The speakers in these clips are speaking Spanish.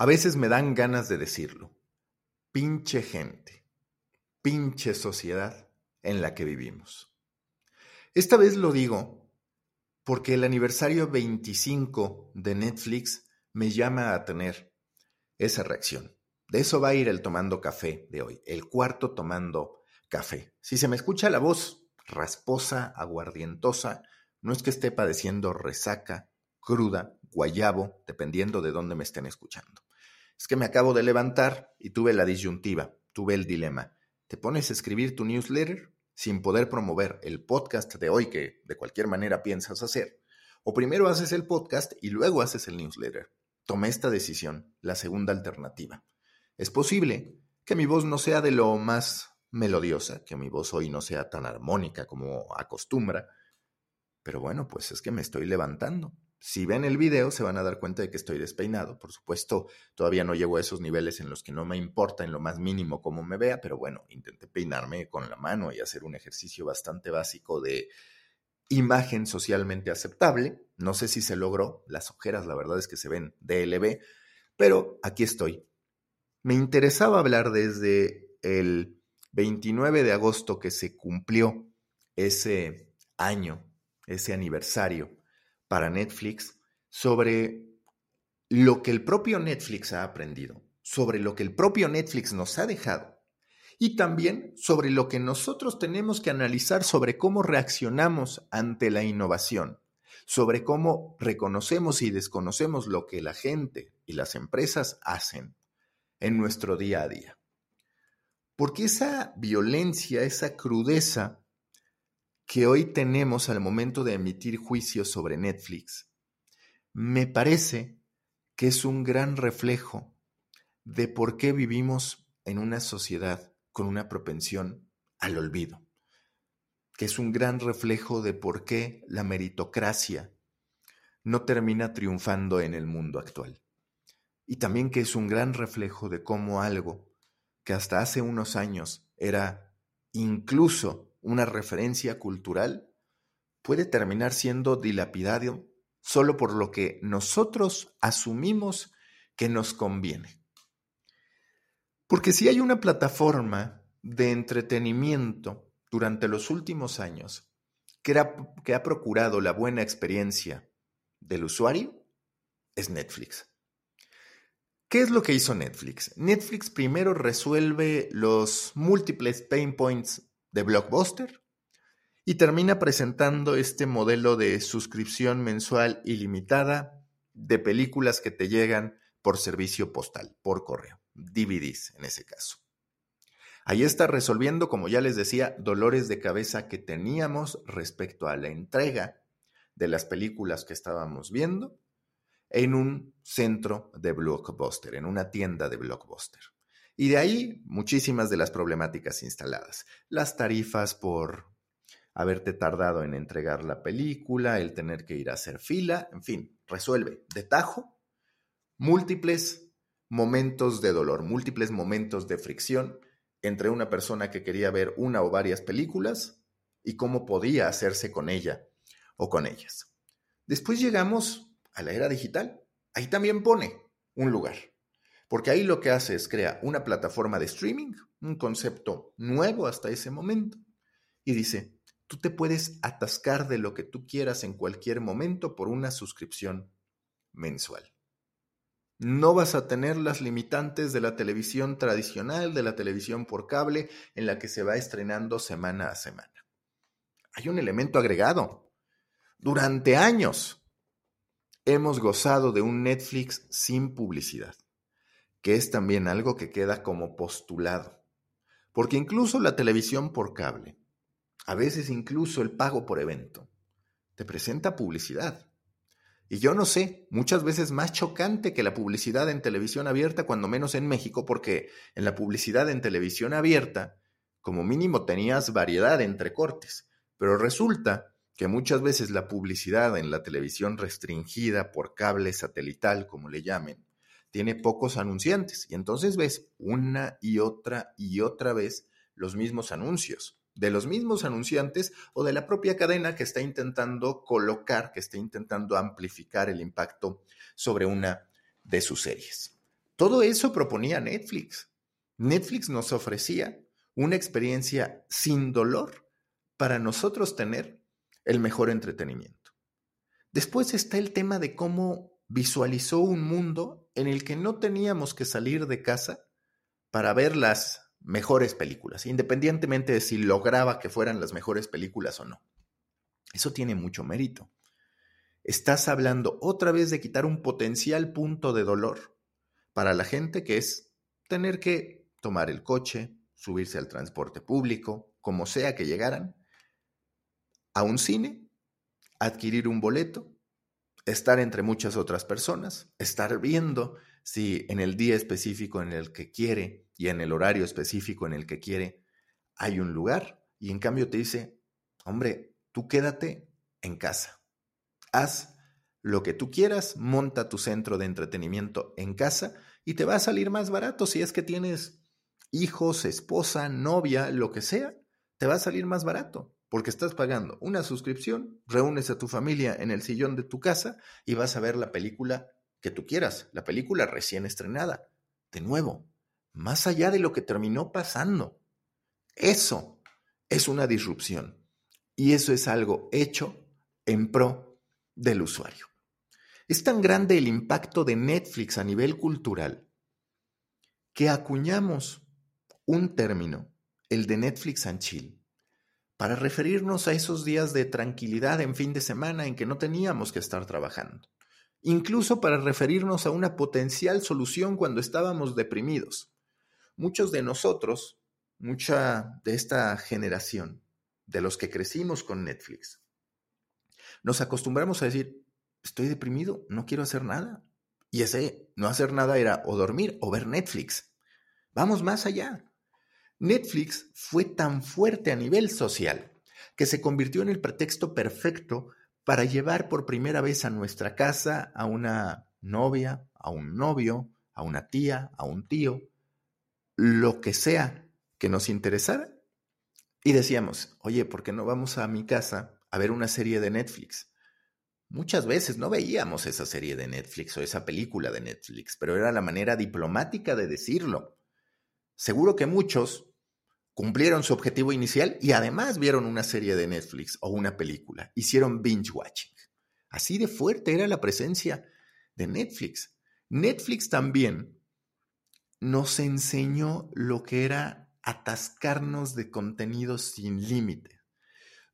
A veces me dan ganas de decirlo. Pinche gente, pinche sociedad en la que vivimos. Esta vez lo digo porque el aniversario 25 de Netflix me llama a tener esa reacción. De eso va a ir el tomando café de hoy, el cuarto tomando café. Si se me escucha la voz rasposa, aguardientosa, no es que esté padeciendo resaca, cruda, guayabo, dependiendo de dónde me estén escuchando. Es que me acabo de levantar y tuve la disyuntiva, tuve el dilema. ¿Te pones a escribir tu newsletter sin poder promover el podcast de hoy que de cualquier manera piensas hacer? O primero haces el podcast y luego haces el newsletter. Tomé esta decisión, la segunda alternativa. Es posible que mi voz no sea de lo más melodiosa, que mi voz hoy no sea tan armónica como acostumbra, pero bueno, pues es que me estoy levantando. Si ven el video se van a dar cuenta de que estoy despeinado. Por supuesto, todavía no llego a esos niveles en los que no me importa en lo más mínimo cómo me vea, pero bueno, intenté peinarme con la mano y hacer un ejercicio bastante básico de imagen socialmente aceptable. No sé si se logró, las ojeras la verdad es que se ven DLB, pero aquí estoy. Me interesaba hablar desde el 29 de agosto que se cumplió ese año, ese aniversario para Netflix sobre lo que el propio Netflix ha aprendido, sobre lo que el propio Netflix nos ha dejado y también sobre lo que nosotros tenemos que analizar sobre cómo reaccionamos ante la innovación, sobre cómo reconocemos y desconocemos lo que la gente y las empresas hacen en nuestro día a día. Porque esa violencia, esa crudeza que hoy tenemos al momento de emitir juicios sobre Netflix, me parece que es un gran reflejo de por qué vivimos en una sociedad con una propensión al olvido, que es un gran reflejo de por qué la meritocracia no termina triunfando en el mundo actual. Y también que es un gran reflejo de cómo algo que hasta hace unos años era incluso una referencia cultural, puede terminar siendo dilapidado solo por lo que nosotros asumimos que nos conviene. Porque si hay una plataforma de entretenimiento durante los últimos años que, que ha procurado la buena experiencia del usuario, es Netflix. ¿Qué es lo que hizo Netflix? Netflix primero resuelve los múltiples pain points de Blockbuster y termina presentando este modelo de suscripción mensual ilimitada de películas que te llegan por servicio postal, por correo, DVDs en ese caso. Ahí está resolviendo, como ya les decía, dolores de cabeza que teníamos respecto a la entrega de las películas que estábamos viendo en un centro de Blockbuster, en una tienda de Blockbuster. Y de ahí muchísimas de las problemáticas instaladas. Las tarifas por haberte tardado en entregar la película, el tener que ir a hacer fila, en fin, resuelve de tajo múltiples momentos de dolor, múltiples momentos de fricción entre una persona que quería ver una o varias películas y cómo podía hacerse con ella o con ellas. Después llegamos a la era digital. Ahí también pone un lugar. Porque ahí lo que hace es crear una plataforma de streaming, un concepto nuevo hasta ese momento. Y dice, tú te puedes atascar de lo que tú quieras en cualquier momento por una suscripción mensual. No vas a tener las limitantes de la televisión tradicional, de la televisión por cable, en la que se va estrenando semana a semana. Hay un elemento agregado. Durante años, hemos gozado de un Netflix sin publicidad, que es también algo que queda como postulado, porque incluso la televisión por cable, a veces incluso el pago por evento, te presenta publicidad. Y yo no sé, muchas veces más chocante que la publicidad en televisión abierta, cuando menos en México, porque en la publicidad en televisión abierta, como mínimo tenías variedad entre cortes, pero resulta que muchas veces la publicidad en la televisión restringida por cable satelital, como le llamen, tiene pocos anunciantes. Y entonces ves una y otra y otra vez los mismos anuncios, de los mismos anunciantes o de la propia cadena que está intentando colocar, que está intentando amplificar el impacto sobre una de sus series. Todo eso proponía Netflix. Netflix nos ofrecía una experiencia sin dolor para nosotros tener el mejor entretenimiento. Después está el tema de cómo visualizó un mundo en el que no teníamos que salir de casa para ver las mejores películas, independientemente de si lograba que fueran las mejores películas o no. Eso tiene mucho mérito. Estás hablando otra vez de quitar un potencial punto de dolor para la gente que es tener que tomar el coche, subirse al transporte público, como sea que llegaran, a un cine, adquirir un boleto, estar entre muchas otras personas, estar viendo si en el día específico en el que quiere y en el horario específico en el que quiere hay un lugar. Y en cambio te dice, hombre, tú quédate en casa, haz lo que tú quieras, monta tu centro de entretenimiento en casa y te va a salir más barato. Si es que tienes hijos, esposa, novia, lo que sea, te va a salir más barato porque estás pagando una suscripción, reúnes a tu familia en el sillón de tu casa y vas a ver la película que tú quieras, la película recién estrenada. De nuevo, más allá de lo que terminó pasando. Eso es una disrupción y eso es algo hecho en pro del usuario. Es tan grande el impacto de Netflix a nivel cultural que acuñamos un término, el de Netflix and Chill, para referirnos a esos días de tranquilidad en fin de semana en que no teníamos que estar trabajando, incluso para referirnos a una potencial solución cuando estábamos deprimidos. Muchos de nosotros, mucha de esta generación, de los que crecimos con Netflix, nos acostumbramos a decir, estoy deprimido, no quiero hacer nada. Y ese no hacer nada era o dormir o ver Netflix. Vamos más allá. Netflix fue tan fuerte a nivel social que se convirtió en el pretexto perfecto para llevar por primera vez a nuestra casa a una novia, a un novio, a una tía, a un tío, lo que sea que nos interesara. Y decíamos, oye, ¿por qué no vamos a mi casa a ver una serie de Netflix? Muchas veces no veíamos esa serie de Netflix o esa película de Netflix, pero era la manera diplomática de decirlo. Seguro que muchos cumplieron su objetivo inicial y además vieron una serie de Netflix o una película, hicieron binge watching. Así de fuerte era la presencia de Netflix. Netflix también nos enseñó lo que era atascarnos de contenido sin límite.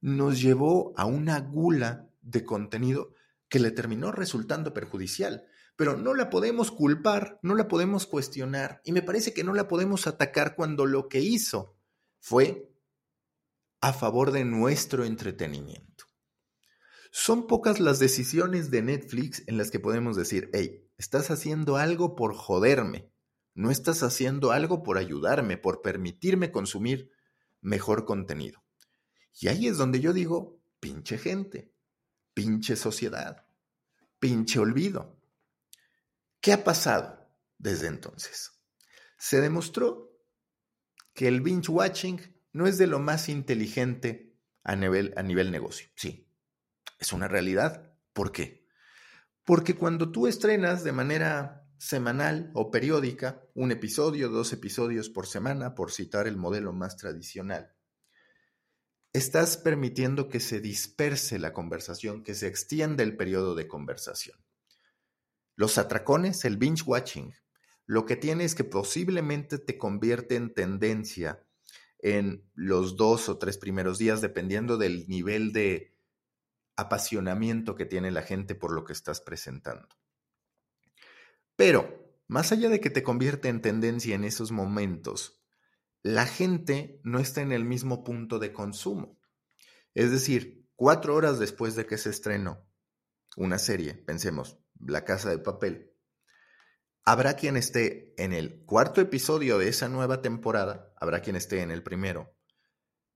Nos llevó a una gula de contenido que le terminó resultando perjudicial, pero no la podemos culpar, no la podemos cuestionar y me parece que no la podemos atacar cuando lo que hizo fue a favor de nuestro entretenimiento. Son pocas las decisiones de Netflix en las que podemos decir, hey, estás haciendo algo por joderme, no estás haciendo algo por ayudarme, por permitirme consumir mejor contenido. Y ahí es donde yo digo, pinche gente, pinche sociedad, pinche olvido. ¿Qué ha pasado desde entonces? Se demostró que el binge watching no es de lo más inteligente a nivel, a nivel negocio. Sí, es una realidad. ¿Por qué? Porque cuando tú estrenas de manera semanal o periódica un episodio, dos episodios por semana, por citar el modelo más tradicional, estás permitiendo que se disperse la conversación, que se extienda el periodo de conversación. Los atracones, el binge watching, lo que tiene es que posiblemente te convierte en tendencia en los dos o tres primeros días, dependiendo del nivel de apasionamiento que tiene la gente por lo que estás presentando. Pero, más allá de que te convierte en tendencia en esos momentos, la gente no está en el mismo punto de consumo. Es decir, cuatro horas después de que se estrenó una serie, pensemos, La Casa de Papel, Habrá quien esté en el cuarto episodio de esa nueva temporada, habrá quien esté en el primero,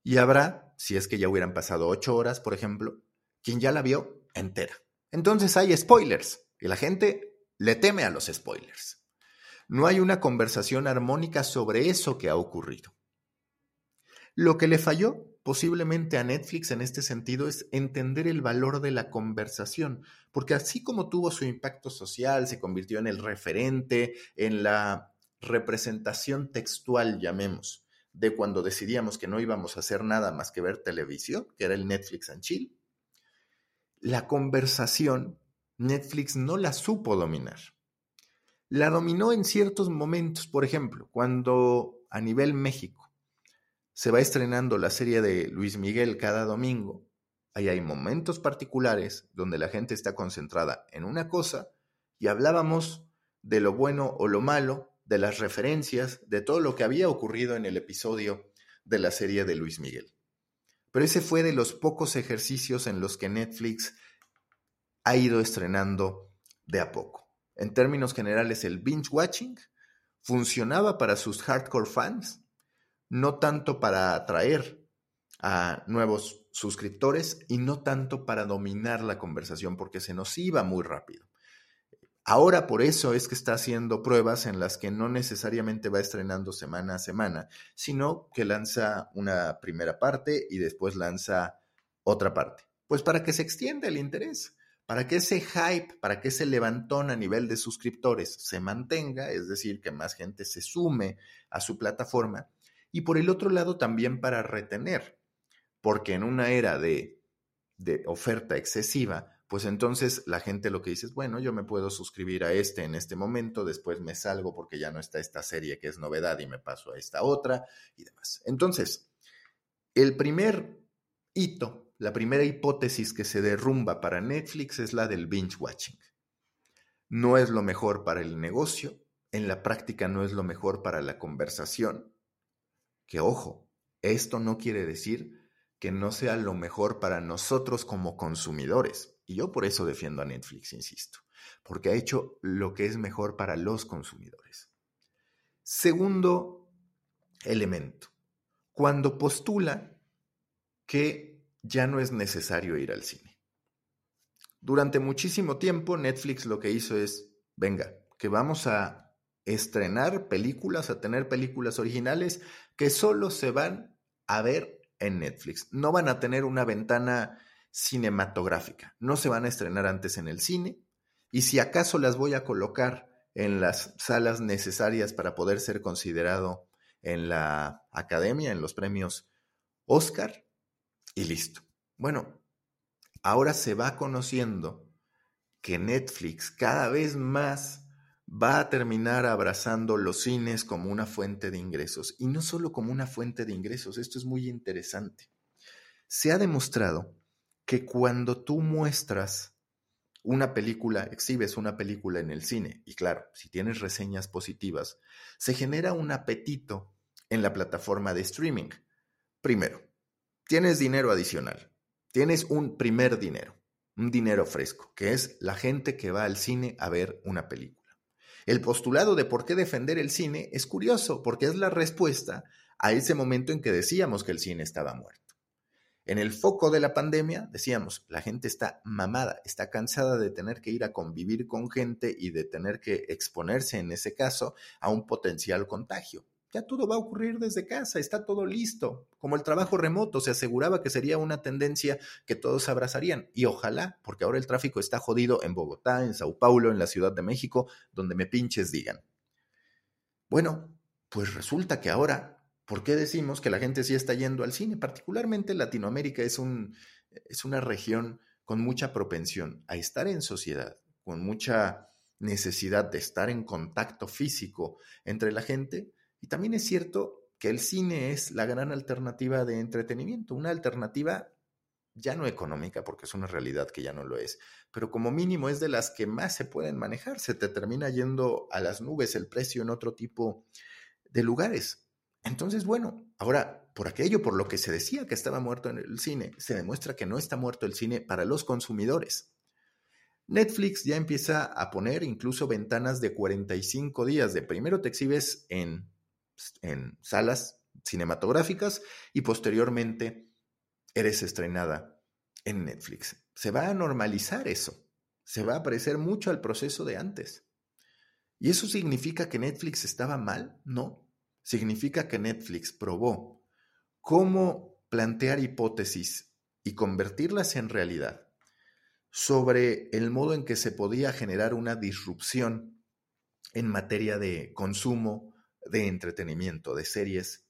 y habrá, si es que ya hubieran pasado ocho horas, por ejemplo, quien ya la vio entera. Entonces hay spoilers, y la gente le teme a los spoilers. No hay una conversación armónica sobre eso que ha ocurrido. Lo que le falló posiblemente a Netflix en este sentido es entender el valor de la conversación, porque así como tuvo su impacto social, se convirtió en el referente, en la representación textual, llamemos, de cuando decidíamos que no íbamos a hacer nada más que ver televisión, que era el Netflix and Chill, la conversación Netflix no la supo dominar. La dominó en ciertos momentos, por ejemplo, cuando a nivel México se va estrenando la serie de Luis Miguel cada domingo, ahí hay momentos particulares donde la gente está concentrada en una cosa y hablábamos de lo bueno o lo malo, de las referencias, de todo lo que había ocurrido en el episodio de la serie de Luis Miguel. Pero ese fue de los pocos ejercicios en los que Netflix ha ido estrenando de a poco. En términos generales, el binge watching funcionaba para sus hardcore fans, no tanto para atraer a nuevos suscriptores y no tanto para dominar la conversación, porque se nos iba muy rápido. Ahora por eso es que está haciendo pruebas en las que no necesariamente va estrenando semana a semana, sino que lanza una primera parte y después lanza otra parte. Pues para que se extienda el interés para que ese hype, para que ese levantón a nivel de suscriptores se mantenga, es decir, que más gente se sume a su plataforma, y por el otro lado también para retener, porque en una era de, de oferta excesiva, pues entonces la gente lo que dice es, bueno, yo me puedo suscribir a este en este momento, después me salgo porque ya no está esta serie que es novedad y me paso a esta otra y demás. Entonces, el primer hito la primera hipótesis que se derrumba para Netflix es la del binge watching. No es lo mejor para el negocio, en la práctica no es lo mejor para la conversación. Que ojo, esto no quiere decir que no sea lo mejor para nosotros como consumidores. Y yo por eso defiendo a Netflix, insisto, porque ha hecho lo que es mejor para los consumidores. Segundo elemento, cuando postula que ya no es necesario ir al cine. Durante muchísimo tiempo Netflix lo que hizo es, venga, que vamos a estrenar películas, a tener películas originales que solo se van a ver en Netflix. No van a tener una ventana cinematográfica, no se van a estrenar antes en el cine y si acaso las voy a colocar en las salas necesarias para poder ser considerado en la academia, en los premios Oscar, y listo. Bueno, ahora se va conociendo que Netflix cada vez más va a terminar abrazando los cines como una fuente de ingresos. Y no solo como una fuente de ingresos, esto es muy interesante. Se ha demostrado que cuando tú muestras una película, exhibes una película en el cine, y claro, si tienes reseñas positivas, se genera un apetito en la plataforma de streaming. Primero, tienes dinero adicional, tienes un primer dinero, un dinero fresco, que es la gente que va al cine a ver una película. El postulado de por qué defender el cine es curioso, porque es la respuesta a ese momento en que decíamos que el cine estaba muerto. En el foco de la pandemia decíamos, la gente está mamada, está cansada de tener que ir a convivir con gente y de tener que exponerse en ese caso a un potencial contagio ya todo va a ocurrir desde casa, está todo listo. Como el trabajo remoto se aseguraba que sería una tendencia que todos abrazarían. Y ojalá, porque ahora el tráfico está jodido en Bogotá, en Sao Paulo, en la Ciudad de México, donde me pinches digan. Bueno, pues resulta que ahora, ¿por qué decimos que la gente sí está yendo al cine? Particularmente Latinoamérica es, es una región con mucha propensión a estar en sociedad, con mucha necesidad de estar en contacto físico entre la gente y también es cierto que el cine es la gran alternativa de entretenimiento, una alternativa ya no económica, porque es una realidad que ya no lo es, pero como mínimo es de las que más se pueden manejar. Se te termina yendo a las nubes el precio en otro tipo de lugares. Entonces, bueno, ahora, por aquello por lo que se decía que estaba muerto en el cine, se demuestra que no está muerto el cine para los consumidores. Netflix ya empieza a poner incluso ventanas de 45 días de primero te exhibes en en salas cinematográficas y posteriormente eres estrenada en Netflix. Se va a normalizar eso, se va a parecer mucho al proceso de antes. ¿Y eso significa que Netflix estaba mal? No. Significa que Netflix probó cómo plantear hipótesis y convertirlas en realidad sobre el modo en que se podía generar una disrupción en materia de consumo, de entretenimiento, de series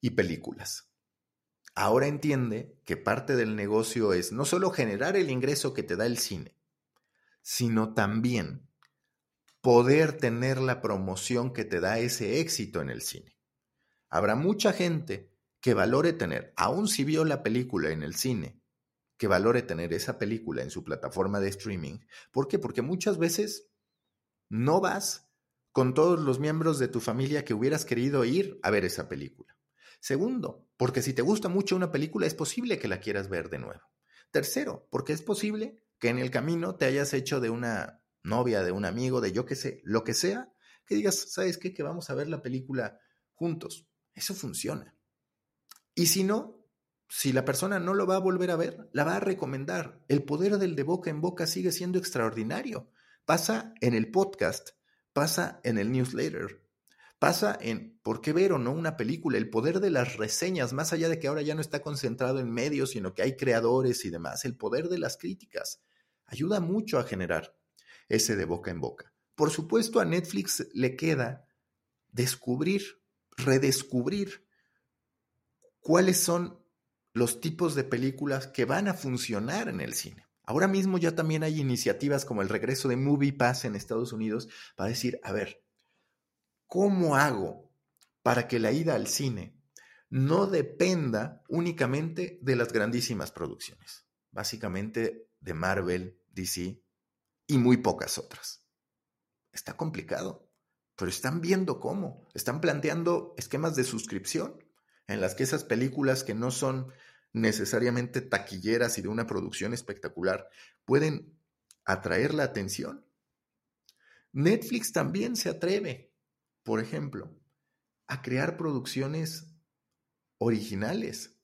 y películas. Ahora entiende que parte del negocio es no solo generar el ingreso que te da el cine, sino también poder tener la promoción que te da ese éxito en el cine. Habrá mucha gente que valore tener, aun si vio la película en el cine, que valore tener esa película en su plataforma de streaming. ¿Por qué? Porque muchas veces no vas con todos los miembros de tu familia que hubieras querido ir a ver esa película. Segundo, porque si te gusta mucho una película es posible que la quieras ver de nuevo. Tercero, porque es posible que en el camino te hayas hecho de una novia, de un amigo, de yo qué sé, lo que sea, que digas, ¿sabes qué? Que vamos a ver la película juntos. Eso funciona. Y si no, si la persona no lo va a volver a ver, la va a recomendar. El poder del de boca en boca sigue siendo extraordinario. Pasa en el podcast, pasa en el newsletter, pasa en por qué ver o no una película, el poder de las reseñas, más allá de que ahora ya no está concentrado en medios, sino que hay creadores y demás, el poder de las críticas ayuda mucho a generar ese de boca en boca. Por supuesto, a Netflix le queda descubrir, redescubrir cuáles son los tipos de películas que van a funcionar en el cine. Ahora mismo ya también hay iniciativas como el regreso de Movie Pass en Estados Unidos para decir, a ver, ¿cómo hago para que la ida al cine no dependa únicamente de las grandísimas producciones? Básicamente de Marvel, DC y muy pocas otras. Está complicado, pero están viendo cómo. Están planteando esquemas de suscripción en las que esas películas que no son necesariamente taquilleras y de una producción espectacular pueden atraer la atención. Netflix también se atreve, por ejemplo, a crear producciones originales.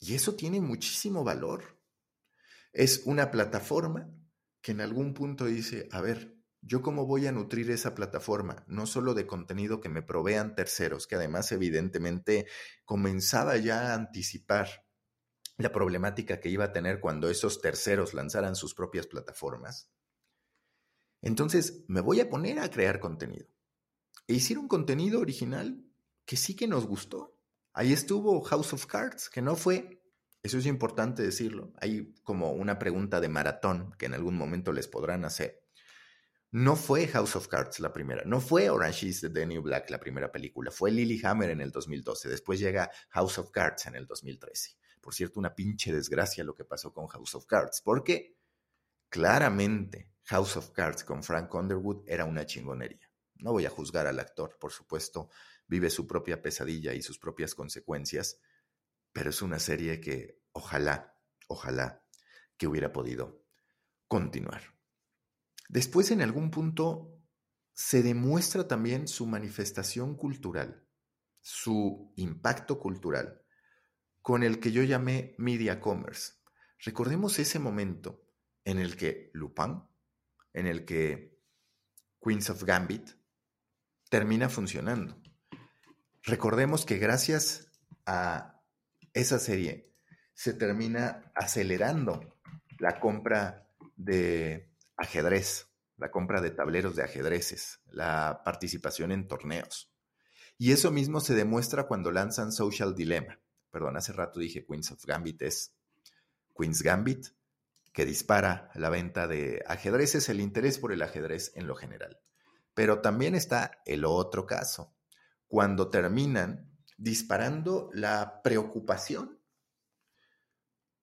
Y eso tiene muchísimo valor. Es una plataforma que en algún punto dice, a ver, ¿Yo cómo voy a nutrir esa plataforma? No solo de contenido que me provean terceros, que además evidentemente comenzaba ya a anticipar la problemática que iba a tener cuando esos terceros lanzaran sus propias plataformas. Entonces, me voy a poner a crear contenido. E hicieron contenido original que sí que nos gustó. Ahí estuvo House of Cards, que no fue, eso es importante decirlo, hay como una pregunta de maratón que en algún momento les podrán hacer. No fue House of Cards la primera, no fue Orange is the New Black la primera película, fue Lilyhammer en el 2012, después llega House of Cards en el 2013. Por cierto, una pinche desgracia lo que pasó con House of Cards, porque claramente House of Cards con Frank Underwood era una chingonería. No voy a juzgar al actor, por supuesto, vive su propia pesadilla y sus propias consecuencias, pero es una serie que ojalá, ojalá que hubiera podido continuar. Después, en algún punto, se demuestra también su manifestación cultural, su impacto cultural, con el que yo llamé Media Commerce. Recordemos ese momento en el que Lupin, en el que Queens of Gambit termina funcionando. Recordemos que gracias a esa serie se termina acelerando la compra de ajedrez, la compra de tableros de ajedrezes, la participación en torneos. Y eso mismo se demuestra cuando lanzan Social Dilemma. Perdón, hace rato dije Queens of Gambit es Queen's Gambit, que dispara la venta de ajedrezes, el interés por el ajedrez en lo general. Pero también está el otro caso, cuando terminan disparando la preocupación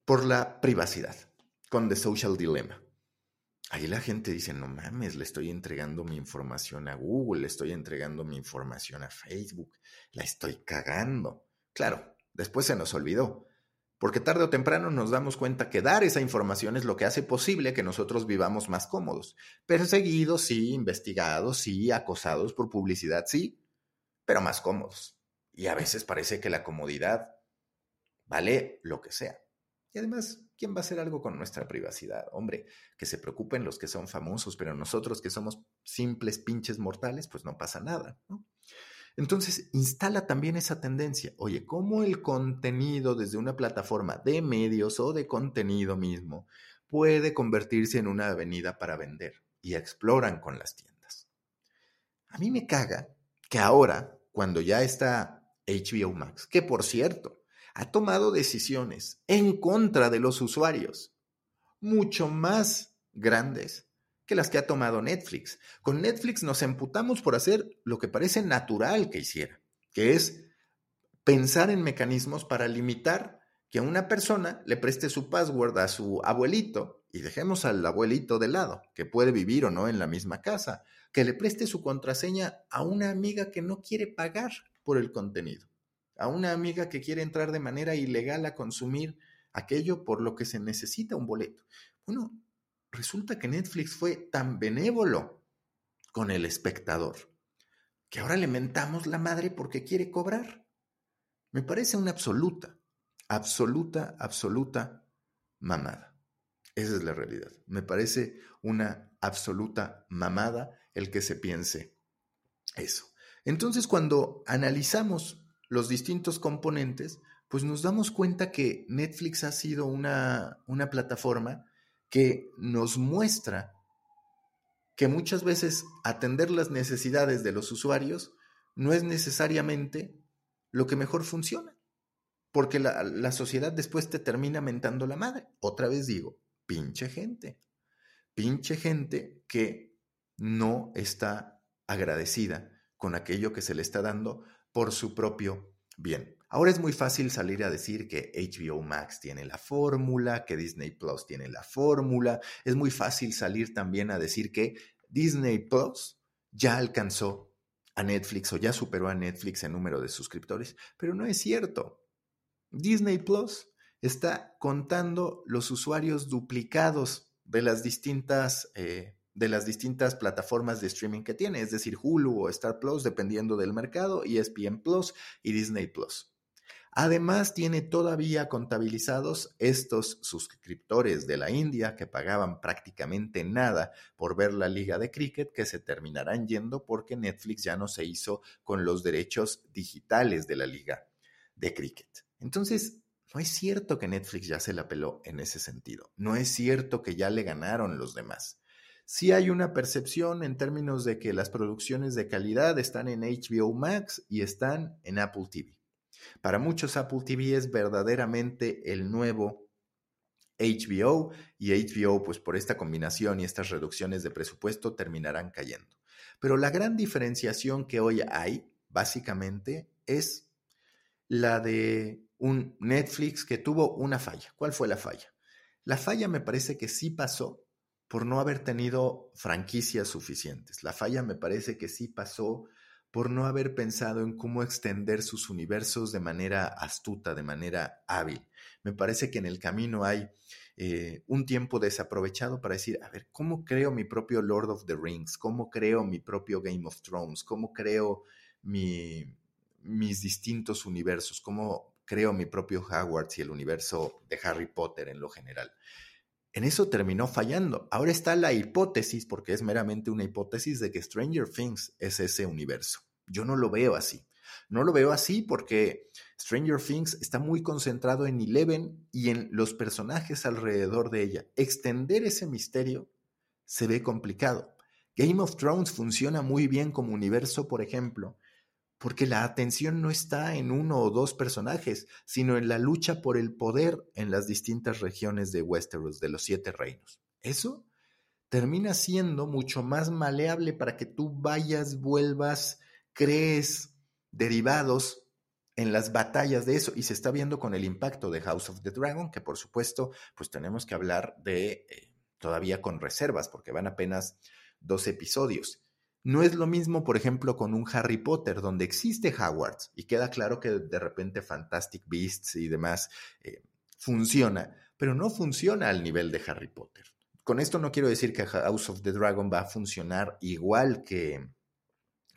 por la privacidad con The Social Dilemma. Ahí la gente dice, no mames, le estoy entregando mi información a Google, le estoy entregando mi información a Facebook, la estoy cagando. Claro, después se nos olvidó, porque tarde o temprano nos damos cuenta que dar esa información es lo que hace posible que nosotros vivamos más cómodos. Perseguidos, sí, investigados, sí, acosados por publicidad, sí, pero más cómodos. Y a veces parece que la comodidad vale lo que sea. Y además, ¿quién va a hacer algo con nuestra privacidad? Hombre, que se preocupen los que son famosos, pero nosotros que somos simples pinches mortales, pues no pasa nada. Entonces, instala también esa tendencia. Oye, ¿cómo el contenido desde una plataforma de medios o de contenido mismo puede convertirse en una avenida para vender? Y exploran con las tiendas. A mí me caga que ahora, cuando ya está HBO Max, que por cierto, ha tomado decisiones en contra de los usuarios, mucho más grandes que las que ha tomado Netflix. Con Netflix nos emputamos por hacer lo que parece natural que hiciera, que es pensar en mecanismos para limitar que una persona le preste su password a su abuelito y dejemos al abuelito de lado, que puede vivir o no en la misma casa, que le preste su contraseña a una amiga que no quiere pagar por el contenido, a una amiga que quiere entrar de manera ilegal a consumir aquello por lo que se necesita un boleto. Bueno, resulta que Netflix fue tan benévolo con el espectador que ahora le mentamos la madre porque quiere cobrar. Me parece una absoluta, absoluta, absoluta mamada. Esa es la realidad. Me parece una absoluta mamada el que se piense eso. Entonces, cuando analizamos los distintos componentes, pues nos damos cuenta que Netflix ha sido una, una plataforma que nos muestra que muchas veces atender las necesidades de los usuarios no es necesariamente lo que mejor funciona, porque la, sociedad después te termina mentando la madre. Otra vez digo, pinche gente, pinche gente que no está agradecida con aquello que se le está dando por su propio bien. Ahora es muy fácil salir a decir que HBO Max tiene la fórmula, que Disney Plus tiene la fórmula. Es muy fácil salir también a decir que Disney Plus ya alcanzó a Netflix o ya superó a Netflix en número de suscriptores, pero no es cierto. Disney Plus está contando los usuarios duplicados de las distintas eh, de las distintas plataformas de streaming que tiene, es decir, Hulu o Star Plus, dependiendo del mercado, ESPN Plus y Disney Plus. Además, tiene todavía contabilizados estos suscriptores de la India que pagaban prácticamente nada por ver la liga de cricket que se terminarán yendo porque Netflix ya no se hizo con los derechos digitales de la liga de cricket. Entonces, no es cierto que Netflix ya se la peló en ese sentido. No es cierto que ya le ganaron los demás. Sí hay una percepción en términos de que las producciones de calidad están en HBO Max y están en Apple TV. Para muchos Apple TV es verdaderamente el nuevo HBO y HBO pues por esta combinación y estas reducciones de presupuesto terminarán cayendo. Pero la gran diferenciación que hoy hay básicamente es la de un Netflix que tuvo una falla. ¿Cuál fue la falla? La falla me parece que sí pasó por no haber tenido franquicias suficientes. La falla me parece que sí pasó por no haber pensado en cómo extender sus universos de manera astuta, de manera hábil. Me parece que en el camino hay eh, un tiempo desaprovechado para decir, a ver, ¿cómo creo mi propio Lord of the Rings? ¿Cómo creo mi propio Game of Thrones? ¿Cómo creo mi, mis distintos universos? ¿Cómo creo mi propio Hogwarts y el universo de Harry Potter en lo general? En eso terminó fallando. Ahora está la hipótesis, porque es meramente una hipótesis, de que Stranger Things es ese universo. Yo no lo veo así. No lo veo así porque Stranger Things está muy concentrado en Eleven y en los personajes alrededor de ella. Extender ese misterio se ve complicado. Game of Thrones funciona muy bien como universo, por ejemplo, porque la atención no está en uno o dos personajes, sino en la lucha por el poder en las distintas regiones de Westeros, de los siete reinos. Eso termina siendo mucho más maleable para que tú vayas, vuelvas, crees derivados en las batallas de eso y se está viendo con el impacto de House of the Dragon, que por supuesto, pues tenemos que hablar de eh, todavía con reservas, porque van apenas dos episodios. No es lo mismo, por ejemplo, con un Harry Potter, donde existe Hogwarts y queda claro que de repente Fantastic Beasts y demás eh, funciona, pero no funciona al nivel de Harry Potter. Con esto no quiero decir que House of the Dragon va a funcionar igual que,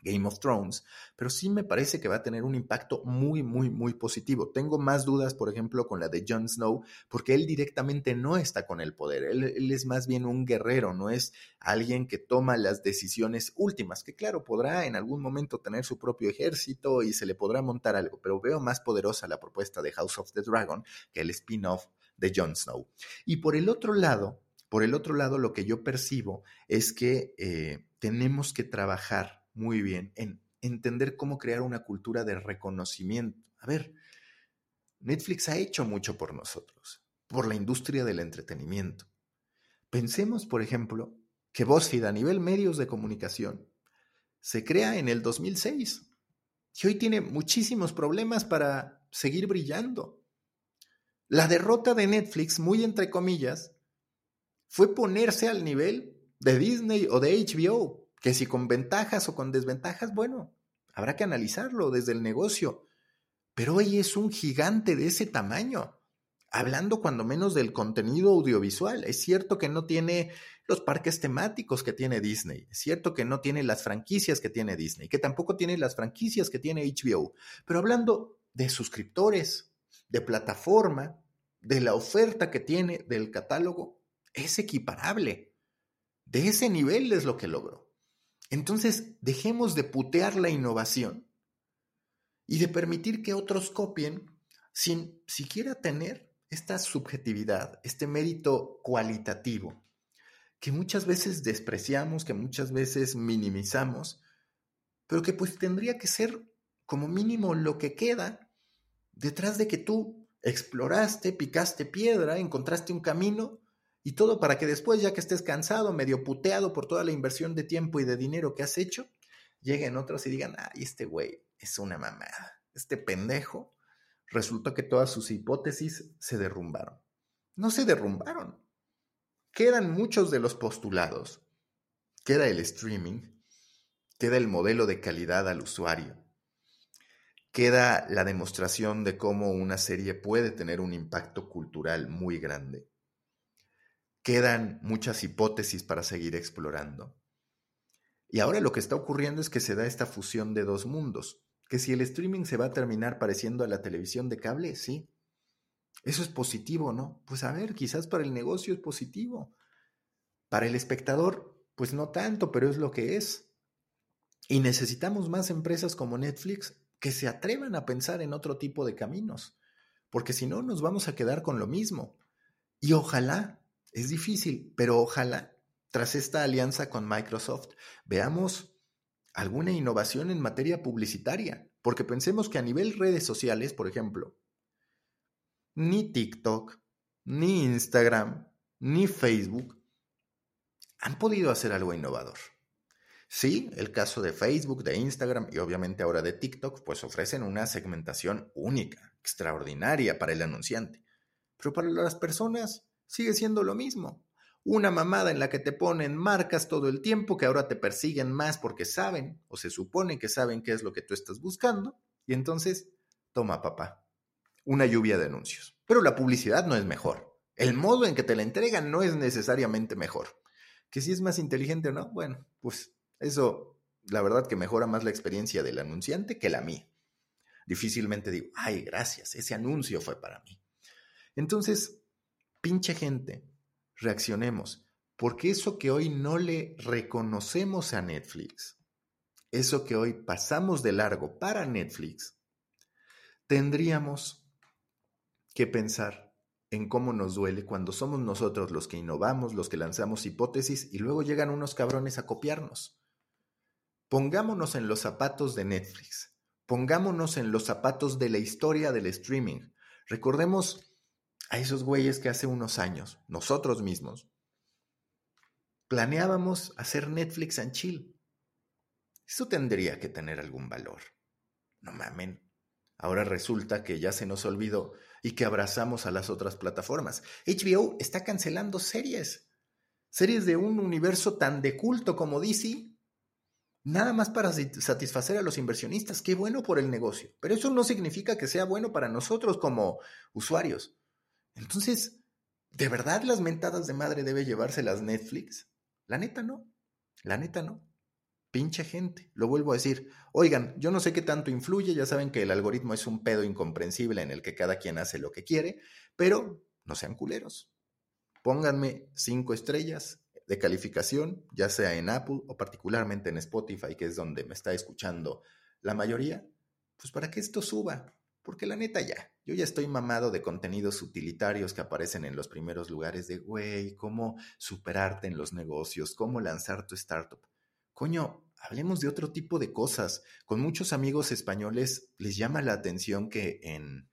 Game of Thrones, pero sí me parece que va a tener un impacto muy, muy, muy positivo. Tengo más dudas, por ejemplo, con la de Jon Snow, porque él directamente no está con el poder. Él, es más bien un guerrero, no es alguien que toma las decisiones últimas, que claro, podrá en algún momento tener su propio ejército y se le podrá montar algo, pero veo más poderosa la propuesta de House of the Dragon que el spin-off de Jon Snow. Y por el otro lado, por el otro lado, lo que yo percibo es que eh, tenemos que trabajar muy bien en entender cómo crear una cultura de reconocimiento. A ver, Netflix ha hecho mucho por nosotros, por la industria del entretenimiento. Pensemos, por ejemplo, que BuzzFeed a nivel medios de comunicación se crea en el 2006 y hoy tiene muchísimos problemas para seguir brillando. La derrota de Netflix, muy entre comillas, fue ponerse al nivel de Disney o de HBO, que si con ventajas o con desventajas, bueno, habrá que analizarlo desde el negocio. Pero hoy es un gigante de ese tamaño, hablando cuando menos del contenido audiovisual. Es cierto que no tiene los parques temáticos que tiene Disney, es cierto que no tiene las franquicias que tiene Disney, que tampoco tiene las franquicias que tiene HBO, pero hablando de suscriptores, de plataforma, de la oferta que tiene del catálogo, es equiparable. De ese nivel es lo que logró. Entonces, dejemos de putear la innovación y de permitir que otros copien sin siquiera tener esta subjetividad, este mérito cualitativo, que muchas veces despreciamos, que muchas veces minimizamos, pero que pues tendría que ser como mínimo lo que queda detrás de que tú exploraste, picaste piedra, encontraste un camino y todo para que después, ya que estés cansado, medio puteado por toda la inversión de tiempo y de dinero que has hecho, lleguen otros y digan, ay, este güey es una mamada. Este pendejo, resulta que todas sus hipótesis se derrumbaron. No se derrumbaron. Quedan muchos de los postulados. Queda el streaming. Queda el modelo de calidad al usuario. Queda la demostración de cómo una serie puede tener un impacto cultural muy grande quedan muchas hipótesis para seguir explorando. Y ahora lo que está ocurriendo es que se da esta fusión de dos mundos, que si el streaming se va a terminar pareciendo a la televisión de cable, sí. Eso es positivo, ¿no? Pues a ver, quizás para el negocio es positivo. Para el espectador, pues no tanto, pero es lo que es. Y necesitamos más empresas como Netflix que se atrevan a pensar en otro tipo de caminos, porque si no nos vamos a quedar con lo mismo. Y ojalá es difícil, pero ojalá tras esta alianza con Microsoft veamos alguna innovación en materia publicitaria, porque pensemos que a nivel redes sociales, por ejemplo, ni TikTok, ni Instagram, ni Facebook han podido hacer algo innovador. Sí, el caso de Facebook, de Instagram y obviamente ahora de TikTok, pues ofrecen una segmentación única, extraordinaria para el anunciante. Pero para las personas sigue siendo lo mismo. Una mamada en la que te ponen marcas todo el tiempo que ahora te persiguen más porque saben o se supone que saben qué es lo que tú estás buscando y entonces, toma papá, una lluvia de anuncios. Pero la publicidad no es mejor. El modo en que te la entregan no es necesariamente mejor. Que si es más inteligente o no, bueno, pues eso la verdad que mejora más la experiencia del anunciante que la mía. Difícilmente digo, ay, gracias, ese anuncio fue para mí. Entonces, pinche gente, reaccionemos, porque eso que hoy no le reconocemos a Netflix, eso que hoy pasamos de largo para Netflix, tendríamos que pensar en cómo nos duele cuando somos nosotros los que innovamos, los que lanzamos hipótesis y luego llegan unos cabrones a copiarnos. Pongámonos en los zapatos de Netflix, pongámonos en los zapatos de la historia del streaming. Recordemos a esos güeyes que hace unos años, nosotros mismos, planeábamos hacer Netflix and chill. Eso tendría que tener algún valor. No mamen. Ahora resulta que ya se nos olvidó y que abrazamos a las otras plataformas. HBO está cancelando series. Series de un universo tan de culto como DC. Nada más para satisfacer a los inversionistas. Qué bueno por el negocio. Pero eso no significa que sea bueno para nosotros como usuarios. Entonces, ¿de verdad las mentadas de madre debe llevárselas Netflix? La neta no. La neta no. Pinche gente, lo vuelvo a decir. Oigan, yo no sé qué tanto influye, ya saben que el algoritmo es un pedo incomprensible en el que cada quien hace lo que quiere, pero no sean culeros. Pónganme cinco estrellas de calificación, ya sea en Apple o particularmente en Spotify, que es donde me está escuchando la mayoría, pues para que esto suba. Porque la neta ya, yo ya estoy mamado de contenidos utilitarios que aparecen en los primeros lugares de, güey, cómo superarte en los negocios, cómo lanzar tu startup. Coño, hablemos de otro tipo de cosas. Con muchos amigos españoles les llama la atención que en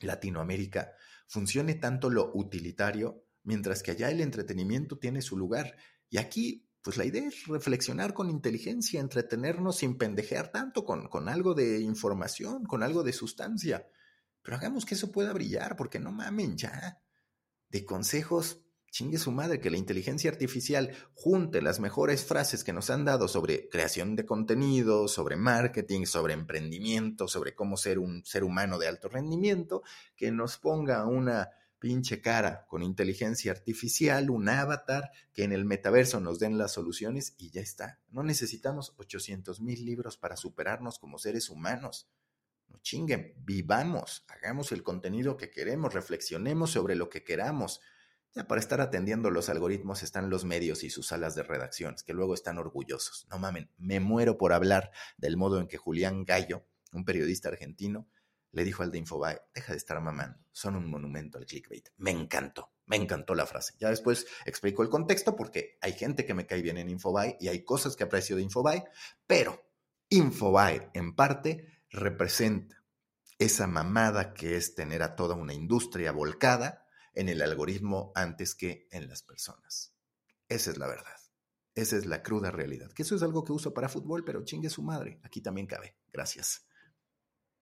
Latinoamérica funcione tanto lo utilitario, mientras que allá el entretenimiento tiene su lugar. Y aquí pues la idea es reflexionar con inteligencia, entretenernos sin pendejear tanto, con, con algo de información, con algo de sustancia. Pero hagamos que eso pueda brillar, porque no mamen ya. De consejos, chingue su madre, que la inteligencia artificial junte las mejores frases que nos han dado sobre creación de contenido, sobre marketing, sobre emprendimiento, sobre cómo ser un ser humano de alto rendimiento, que nos ponga una pinche cara con inteligencia artificial, un avatar, que en el metaverso nos den las soluciones y ya está. No necesitamos 800 mil libros para superarnos como seres humanos. No chinguen, vivamos, hagamos el contenido que queremos, reflexionemos sobre lo que queramos. Ya para estar atendiendo los algoritmos están los medios y sus salas de redacciones, que luego están orgullosos. No mamen, me muero por hablar del modo en que Julián Gallo, un periodista argentino, le dijo al de Infobae, deja de estar mamando, son un monumento al clickbait. Me encantó, me encantó la frase. Ya después explico el contexto porque hay gente que me cae bien en Infobae y hay cosas que aprecio de Infobae, pero Infobae en parte representa esa mamada que es tener a toda una industria volcada en el algoritmo antes que en las personas. Esa es la verdad. Esa es la cruda realidad. Que eso es algo que uso para fútbol, pero chingue su madre. Aquí también cabe. Gracias.